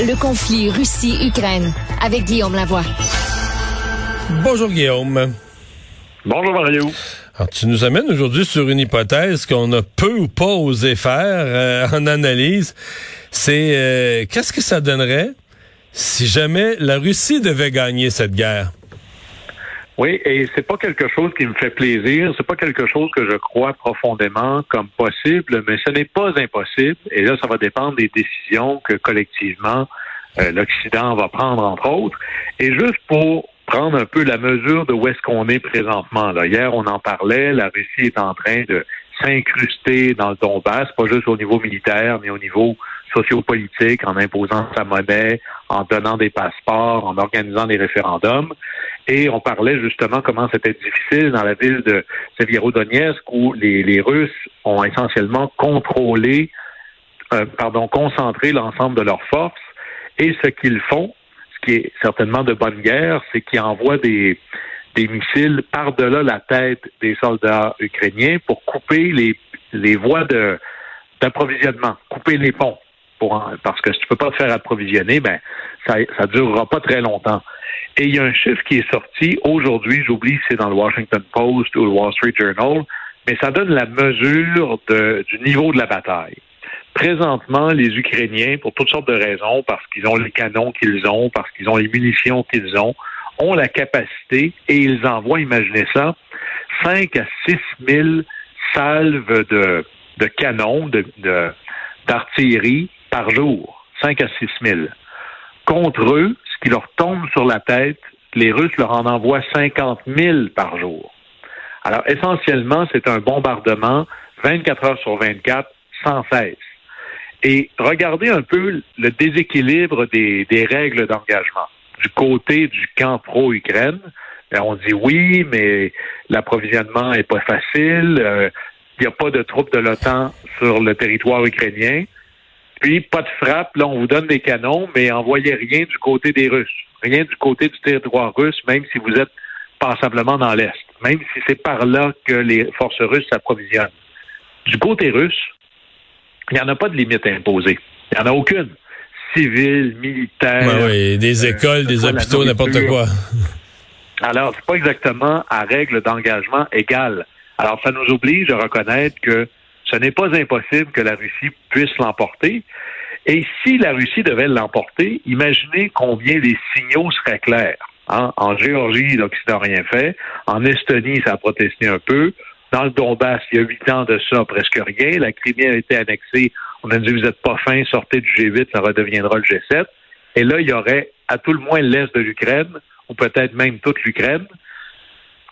Le conflit Russie-Ukraine avec Guillaume Lavoie. Bonjour Guillaume. Bonjour Mario. Alors, tu nous amènes aujourd'hui sur une hypothèse qu'on a peu ou pas osé faire euh, en analyse. C'est euh, qu'est-ce que ça donnerait si jamais la Russie devait gagner cette guerre? Oui, et c'est pas quelque chose qui me fait plaisir, c'est pas quelque chose que je crois profondément comme possible, mais ce n'est pas impossible. Et là, ça va dépendre des décisions que collectivement euh, l'Occident va prendre, entre autres. Et juste pour prendre un peu la mesure de où est-ce qu'on est présentement. Là. Hier, on en parlait, la Russie est en train de s'incruster dans le Donbass, pas juste au niveau militaire, mais au niveau sociopolitique, en imposant sa monnaie, en donnant des passeports, en organisant des référendums. Et on parlait justement comment c'était difficile dans la ville de Severodonetsk où les, les Russes ont essentiellement contrôlé, euh, pardon, concentré l'ensemble de leurs forces. Et ce qu'ils font, ce qui est certainement de bonne guerre, c'est qu'ils envoient des, des missiles par-delà la tête des soldats ukrainiens pour couper les, les voies de, d'approvisionnement, couper les ponts. Pour parce que si tu peux pas te faire approvisionner, ben ça ça durera pas très longtemps. Et il y a un chiffre qui est sorti aujourd'hui, j'oublie si c'est dans le Washington Post ou le Wall Street Journal, mais ça donne la mesure de, du niveau de la bataille. Présentement, les Ukrainiens, pour toutes sortes de raisons, parce qu'ils ont les canons qu'ils ont, parce qu'ils ont les munitions qu'ils ont, ont la capacité et ils envoient, imaginez ça, 5 à 6 000 salves de, de canons, de, d'artillerie par jour. 5 à 6 000. Contre eux, qui leur tombe sur la tête, les Russes leur en envoient 50 000 par jour. Alors, essentiellement, c'est un bombardement 24 heures sur 24, sans cesse. Et regardez un peu le déséquilibre des, règles d'engagement. Du côté du camp pro-Ukraine, ben, on dit oui, mais l'approvisionnement est pas facile. Euh, il n'y a pas de troupes de l'OTAN sur le territoire ukrainien. Puis, pas de frappe, là, on vous donne des canons, mais envoyez rien du côté des Russes. Rien du côté du territoire russe, même si vous êtes passablement dans l'Est. Même si c'est par là que les forces russes s'approvisionnent. Du côté russe, il n'y en a pas de limite imposée. Il n'y en a aucune. Civile, militaire. oui, des euh, écoles, des hôpitaux, n'importe quoi. Alors, c'est pas exactement à règle d'engagement égale. Alors, ça nous oblige à reconnaître que ce n'est pas impossible que la Russie puisse l'emporter. Et si la Russie devait l'emporter, imaginez combien les signaux seraient clairs. Hein? En Géorgie, l'Occident n'a rien fait. En Estonie, ça a protesté un peu. Dans le Donbass, il y a huit ans de ça, presque rien. La Crimée a été annexée. On a dit, vous n'êtes pas fin, sortez du G8, ça redeviendra le G7. Et là, il y aurait à tout le moins l'Est de l'Ukraine, ou peut-être même toute l'Ukraine.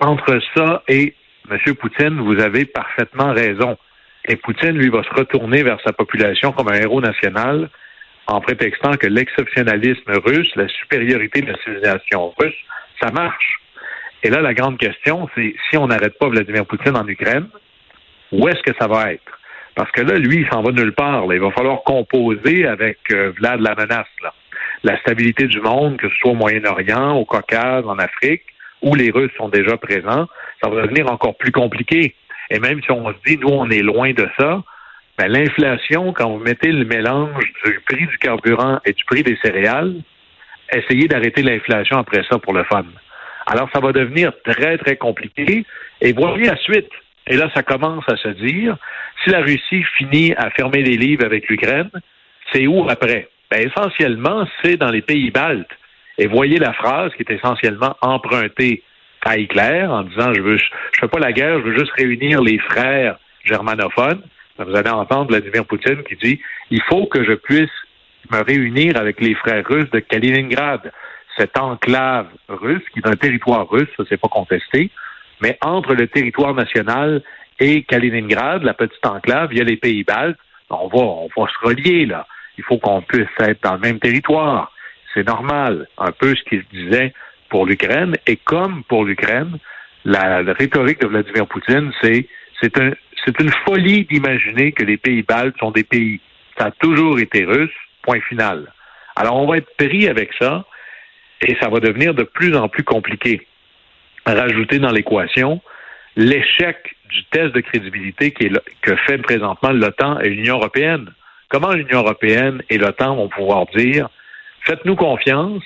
Entre ça et M. Poutine, vous avez parfaitement raison. Et Poutine, lui, va se retourner vers sa population comme un héros national en prétextant que l'exceptionnalisme russe, la supériorité de la civilisation russe, ça marche. Et là, la grande question, c'est si on n'arrête pas Vladimir Poutine en Ukraine, où est-ce que ça va être? Parce que là, lui, il s'en va nulle part. Il va falloir composer avec euh, Vlad la menace. La stabilité du monde, que ce soit au Moyen-Orient, au Caucase, en Afrique, où les Russes sont déjà présents, ça va devenir encore plus compliqué. Et même si on se dit, nous, on est loin de ça, ben, l'inflation, quand vous mettez le mélange du prix du carburant et du prix des céréales, essayez d'arrêter l'inflation après ça pour le fun. Alors, ça va devenir très, très compliqué. Et voyez la suite. Et là, ça commence à se dire, si la Russie finit à fermer les livres avec l'Ukraine, c'est où après? Ben, essentiellement, c'est dans les pays baltes. Et voyez la phrase qui est essentiellement empruntée à Hitler en disant je veux je, fais pas la guerre, je veux juste réunir les frères germanophones. Vous allez entendre Vladimir Poutine qui dit il faut que je puisse me réunir avec les frères russes de Kaliningrad, cette enclave russe qui est un territoire russe, ça c'est pas contesté, mais entre le territoire national et Kaliningrad, la petite enclave, il y a les pays baltes. On va, on va se relier là. Il faut qu'on puisse être dans le même territoire. C'est normal. Un peu ce qu'il disait pour l'Ukraine. Et comme pour l'Ukraine, la, rhétorique de Vladimir Poutine, c'est c'est un, une folie d'imaginer que les pays baltes sont des pays. Ça a toujours été russe, point final. Alors on va être pris avec ça et ça va devenir de plus en plus compliqué. Rajouter dans l'équation l'échec du test de crédibilité qui est, que fait présentement l'OTAN et l'Union européenne. Comment l'Union européenne et l'OTAN vont pouvoir dire faites-nous confiance.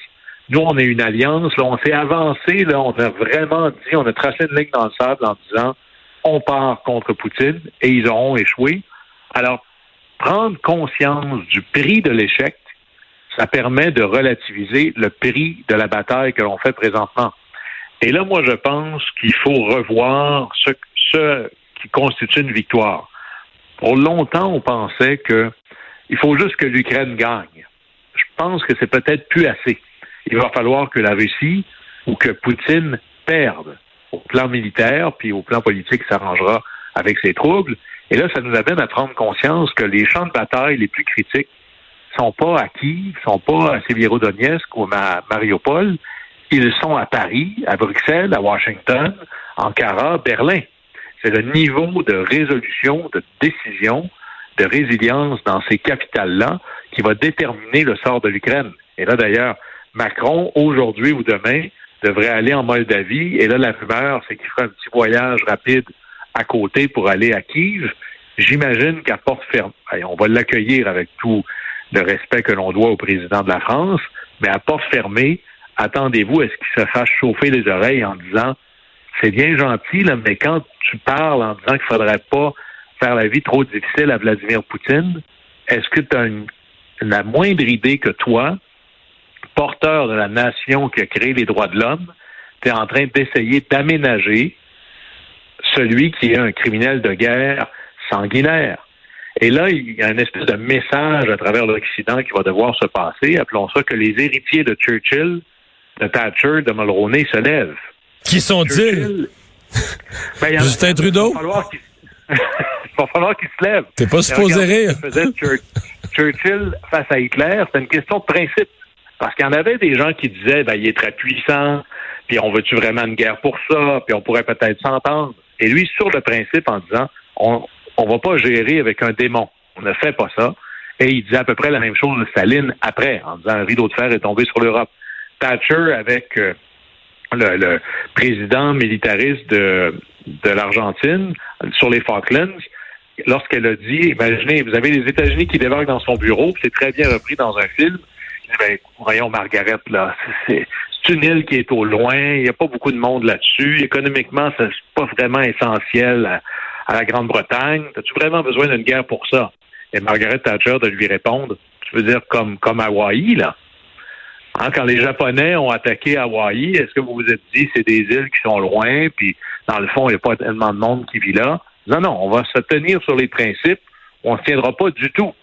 Nous, on est une alliance. Là, on s'est avancé. Là, on a vraiment dit, on a tracé une ligne dans le sable en disant, on part contre Poutine et ils auront échoué. Alors, prendre conscience du prix de l'échec, ça permet de relativiser le prix de la bataille que l'on fait présentement. Et là, moi, je pense qu'il faut revoir ce, ce qui constitue une victoire. Pour longtemps, on pensait que il faut juste que l'Ukraine gagne. Je pense que c'est peut-être plus assez. Il va falloir que la Russie ou que Poutine perde au plan militaire, puis au plan politique s'arrangera avec ses troubles. Et là, ça nous amène à prendre conscience que les champs de bataille les plus critiques sont pas à Kiev, sont pas à Sévierodonetsk ou à Mariupol. Ils sont à Paris, à Bruxelles, à Washington, Ankara, Berlin. C'est le niveau de résolution, de décision, de résilience dans ces capitales-là qui va déterminer le sort de l'Ukraine. Et là, d'ailleurs, Macron, aujourd'hui ou demain, devrait aller en Moldavie. Et là, la rumeur, c'est qu'il fera un petit voyage rapide à côté pour aller à Kiev. J'imagine qu'à porte fermée, on va l'accueillir avec tout le respect que l'on doit au président de la France, mais à porte fermée, attendez-vous à ce qu'il se fasse chauffer les oreilles en disant c'est bien gentil, mais quand tu parles en disant qu'il faudrait pas faire la vie trop difficile à Vladimir Poutine, est-ce que tu as la moindre idée que toi, porteur de la nation qui a créé les droits de l'homme, tu es en train d'essayer d'aménager celui qui est un criminel de guerre sanguinaire. Et là, il y a un espèce de message à travers l'Occident qui va devoir se passer. Appelons ça que les héritiers de Churchill, de Thatcher, de Mulroney se lèvent. Qui sont-ils? Ben, Justin Trudeau? Il va falloir qu'il se lève. T'es pas supposé rire. Churchill face à Hitler, c'est une question de principe. Parce qu'il y en avait des gens qui disaient, ben, il est très puissant, puis on veut-tu vraiment une guerre pour ça, puis on pourrait peut-être s'entendre. Et lui, sur le principe, en disant, on on va pas gérer avec un démon. On ne fait pas ça. Et il disait à peu près la même chose de Staline après, en disant un rideau de fer est tombé sur l'Europe. Thatcher avec euh, le, président militariste de, de l'Argentine sur les Falklands, lorsqu'elle a dit, imaginez, vous avez les États-Unis qui débarquent dans son bureau, c'est très bien repris dans un film. Ben, voyons, Margaret, là, c'est une île qui est au loin, il n'y a pas beaucoup de monde là-dessus. Économiquement, c'est pas vraiment essentiel à, la Grande-Bretagne. As-tu vraiment besoin d'une guerre pour ça? Et Margaret Thatcher de lui répondre, tu veux dire comme, comme Hawaï, là? Hein, quand les Japonais ont attaqué Hawaï, est-ce que vous vous êtes dit c'est des îles qui sont loin, puis dans le fond, il n'y a pas tellement de monde qui vit là? Non, non, on va se tenir sur les principes, on ne se tiendra pas du tout.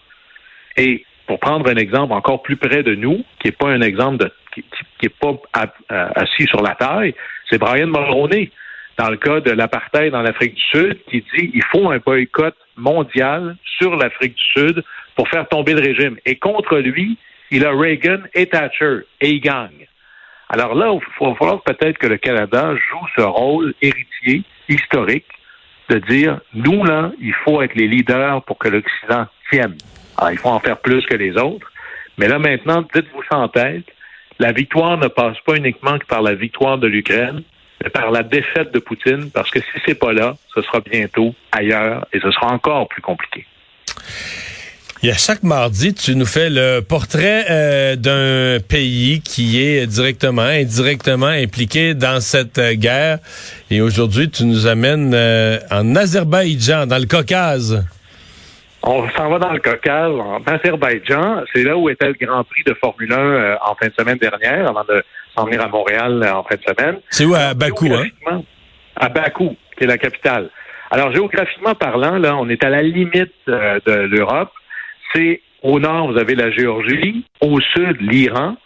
Et pour prendre un exemple encore plus près de nous, qui n'est pas un exemple de, qui n'est pas assis sur la taille, c'est Brian Mulroney dans le cas de l'apartheid dans l'Afrique du Sud, qui dit il faut un boycott mondial sur l'Afrique du Sud pour faire tomber le régime. Et contre lui, il a Reagan et Thatcher, et il gagne. Alors là, il va falloir peut-être que le Canada joue ce rôle héritier, historique, de dire, nous, là, il faut être les leaders pour que l'Occident tienne. Alors, il faut en faire plus que les autres. Mais là, maintenant, dites-vous en tête, la victoire ne passe pas uniquement que par la victoire de l'Ukraine, par la défaite de Poutine, parce que si c'est pas là, ce sera bientôt ailleurs et ce sera encore plus compliqué. Et à chaque mardi, tu nous fais le portrait euh, d'un pays qui est directement, indirectement impliqué dans cette euh, guerre. Et aujourd'hui, tu nous amènes euh, en Azerbaïdjan, dans le Caucase. On s'en va dans le Caucase, en Azerbaïdjan. C'est là où était le Grand Prix de Formule 1 en fin de semaine dernière, avant de s'en venir à Montréal euh, en fin de semaine. C'est où, à Bakou, hein? À Bakou, qui est la capitale. Alors, géographiquement parlant, là, on est à la limite euh, de l'Europe. C'est au nord, vous avez la Géorgie, au sud, l'Iran.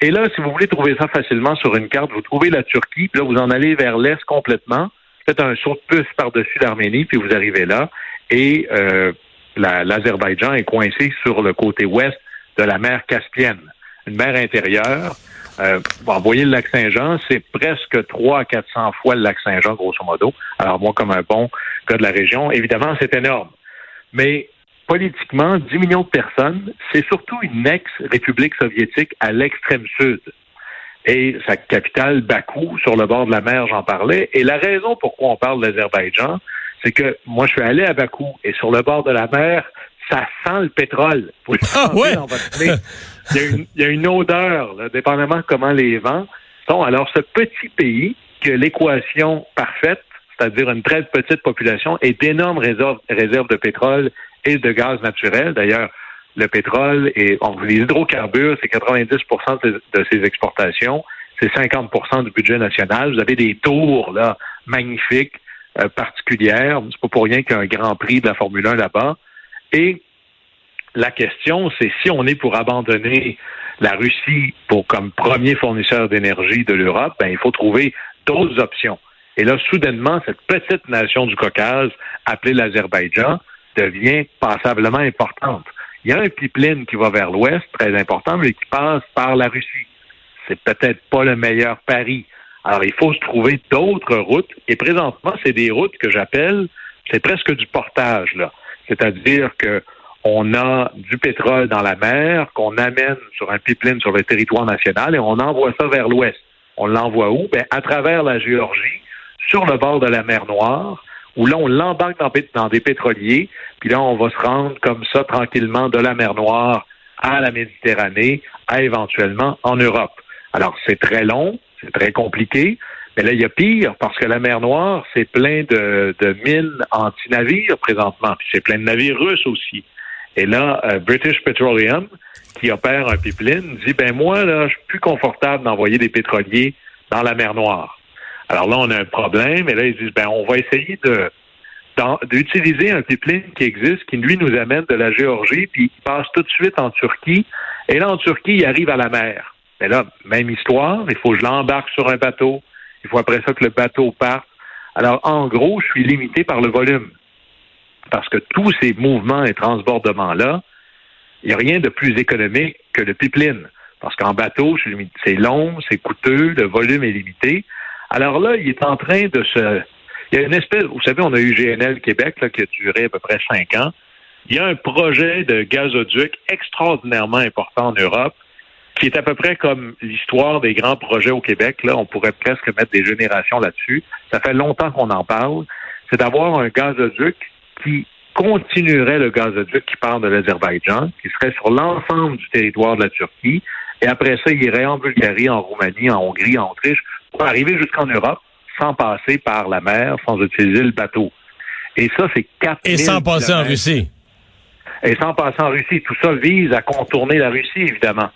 Et là, si vous voulez trouver ça facilement sur une carte, vous trouvez la Turquie, puis là, vous en allez vers l'est complètement. Faites un saut de puce par-dessus l'Arménie, puis vous arrivez là. Et euh, l'Azerbaïdjan est coincé sur le côté ouest de la mer Caspienne, une mer intérieure euh, bon, voyez le lac Saint-Jean, c'est presque 300 à 400 fois le lac Saint-Jean, grosso modo. Alors moi, comme un bon gars de la région, évidemment, c'est énorme. Mais politiquement, 10 millions de personnes, c'est surtout une ex-république soviétique à l'extrême sud. Et sa capitale, Bakou, sur le bord de la mer, j'en parlais. Et la raison pourquoi on parle de l'Azerbaïdjan, c'est que moi, je suis allé à Bakou et sur le bord de la mer, ça sent le pétrole. Vous le Ah, ouais? dans votre nez. Il y a une, il y a une odeur, là, dépendamment de comment les vents sont. Alors, ce petit pays, que l'équation parfaite, c'est-à-dire une très petite population et d'énormes réserves, réserves de pétrole et de gaz naturel. D'ailleurs, le pétrole et on, les hydrocarbures, c'est 90 de, de ses exportations, c'est 50% du budget national. Vous avez des tours là magnifiques, euh, particulières. C'est pas pour rien qu'il y a un grand prix de la Formule 1 là-bas. Et la question, c'est si on est pour abandonner la Russie pour comme premier fournisseur d'énergie de l'Europe, ben il faut trouver d'autres options. Et là, soudainement, cette petite nation du Caucase, appelée l'Azerbaïdjan, devient passablement importante. Il y a un pipeline qui va vers l'ouest, très important, mais qui passe par la Russie. C'est peut-être pas le meilleur pari. Alors, il faut se trouver d'autres routes. Et présentement, c'est des routes que j'appelle, c'est presque du portage, là. C'est-à-dire que on a du pétrole dans la mer qu'on amène sur un pipeline sur le territoire national et on envoie ça vers l'ouest. On l'envoie où? Ben, à travers la Géorgie, sur le bord de la mer Noire, où là, on l'embarque dans, dans, des pétroliers, puis là, on va se rendre comme ça tranquillement de la mer Noire à la Méditerranée, à éventuellement en Europe. Alors, c'est très long, c'est très compliqué, mais là, il y a pire, parce que la mer Noire, c'est plein de, de mines anti-navires présentement, puis c'est plein de navires russes aussi. Et là, euh, British Petroleum, qui opère un pipeline, dit, ben moi, là, je suis plus confortable d'envoyer des pétroliers dans la mer Noire. Alors là, on a un problème, et là, ils disent, ben on va essayer de d'utiliser un pipeline qui existe, qui lui nous amène de la Géorgie, puis il passe tout de suite en Turquie. Et là, en Turquie, il arrive à la mer. Mais là, même histoire, il faut que je l'embarque sur un bateau. Il faut après ça que le bateau parte. Alors, en gros, je suis limité par le volume. Parce que tous ces mouvements et transbordements-là, il n'y a rien de plus économique que le pipeline. Parce qu'en bateau, c'est long, c'est coûteux, le volume est limité. Alors là, il est en train de se... Il y a une espèce... Vous savez, on a eu GNL Québec là, qui a duré à peu près cinq ans. Il y a un projet de gazoduc extraordinairement important en Europe qui est à peu près comme l'histoire des grands projets au Québec. Là, on pourrait presque mettre des générations là-dessus. Ça fait longtemps qu'on en parle. C'est d'avoir un gazoduc qui continuerait le gazoduc qui part de l'Azerbaïdjan, qui serait sur l'ensemble du territoire de la Turquie, et après ça, il irait en Bulgarie, en Roumanie, en Hongrie, en Autriche, pour arriver jusqu'en Europe, sans passer par la mer, sans utiliser le bateau. Et ça, c'est 4 Et sans passer en Russie. Et sans passer en Russie. Tout ça vise à contourner la Russie, évidemment.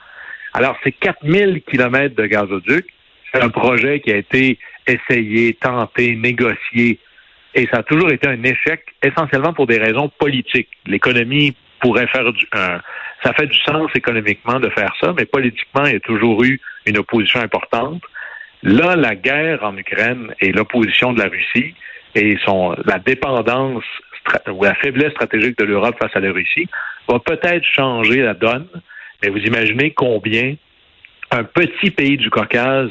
Alors, c'est 4000 kilomètres de gazoduc. C'est un projet qui a été essayé, tenté, négocié, et ça a toujours été un échec, essentiellement pour des raisons politiques. L'économie pourrait faire du... Euh, ça fait du sens économiquement de faire ça, mais politiquement, il y a toujours eu une opposition importante. Là, la guerre en Ukraine et l'opposition de la Russie et son, la dépendance ou la faiblesse stratégique de l'Europe face à la Russie va peut-être changer la donne. Mais vous imaginez combien un petit pays du Caucase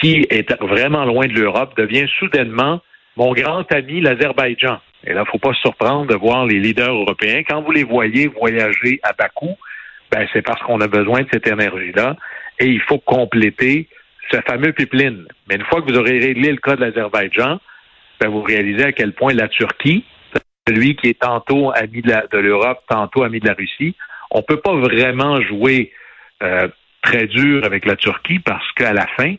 qui est vraiment loin de l'Europe devient soudainement mon grand ami l'Azerbaïdjan. Et là, il ne faut pas se surprendre de voir les leaders européens. Quand vous les voyez voyager à Bakou, ben, c'est parce qu'on a besoin de cette énergie-là. Et il faut compléter ce fameux pipeline. Mais une fois que vous aurez réglé le cas de l'Azerbaïdjan, ben, vous réalisez à quel point la Turquie, celui qui est tantôt ami de l'Europe, tantôt ami de la Russie, on ne peut pas vraiment jouer euh, très dur avec la Turquie parce qu'à la fin,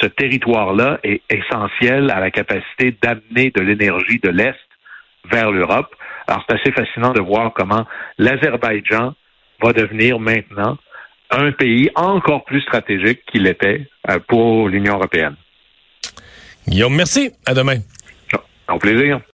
ce territoire-là est essentiel à la capacité d'amener de l'énergie de l'Est vers l'Europe. Alors, c'est assez fascinant de voir comment l'Azerbaïdjan va devenir maintenant un pays encore plus stratégique qu'il était pour l'Union européenne. Guillaume, merci. À demain. Au plaisir.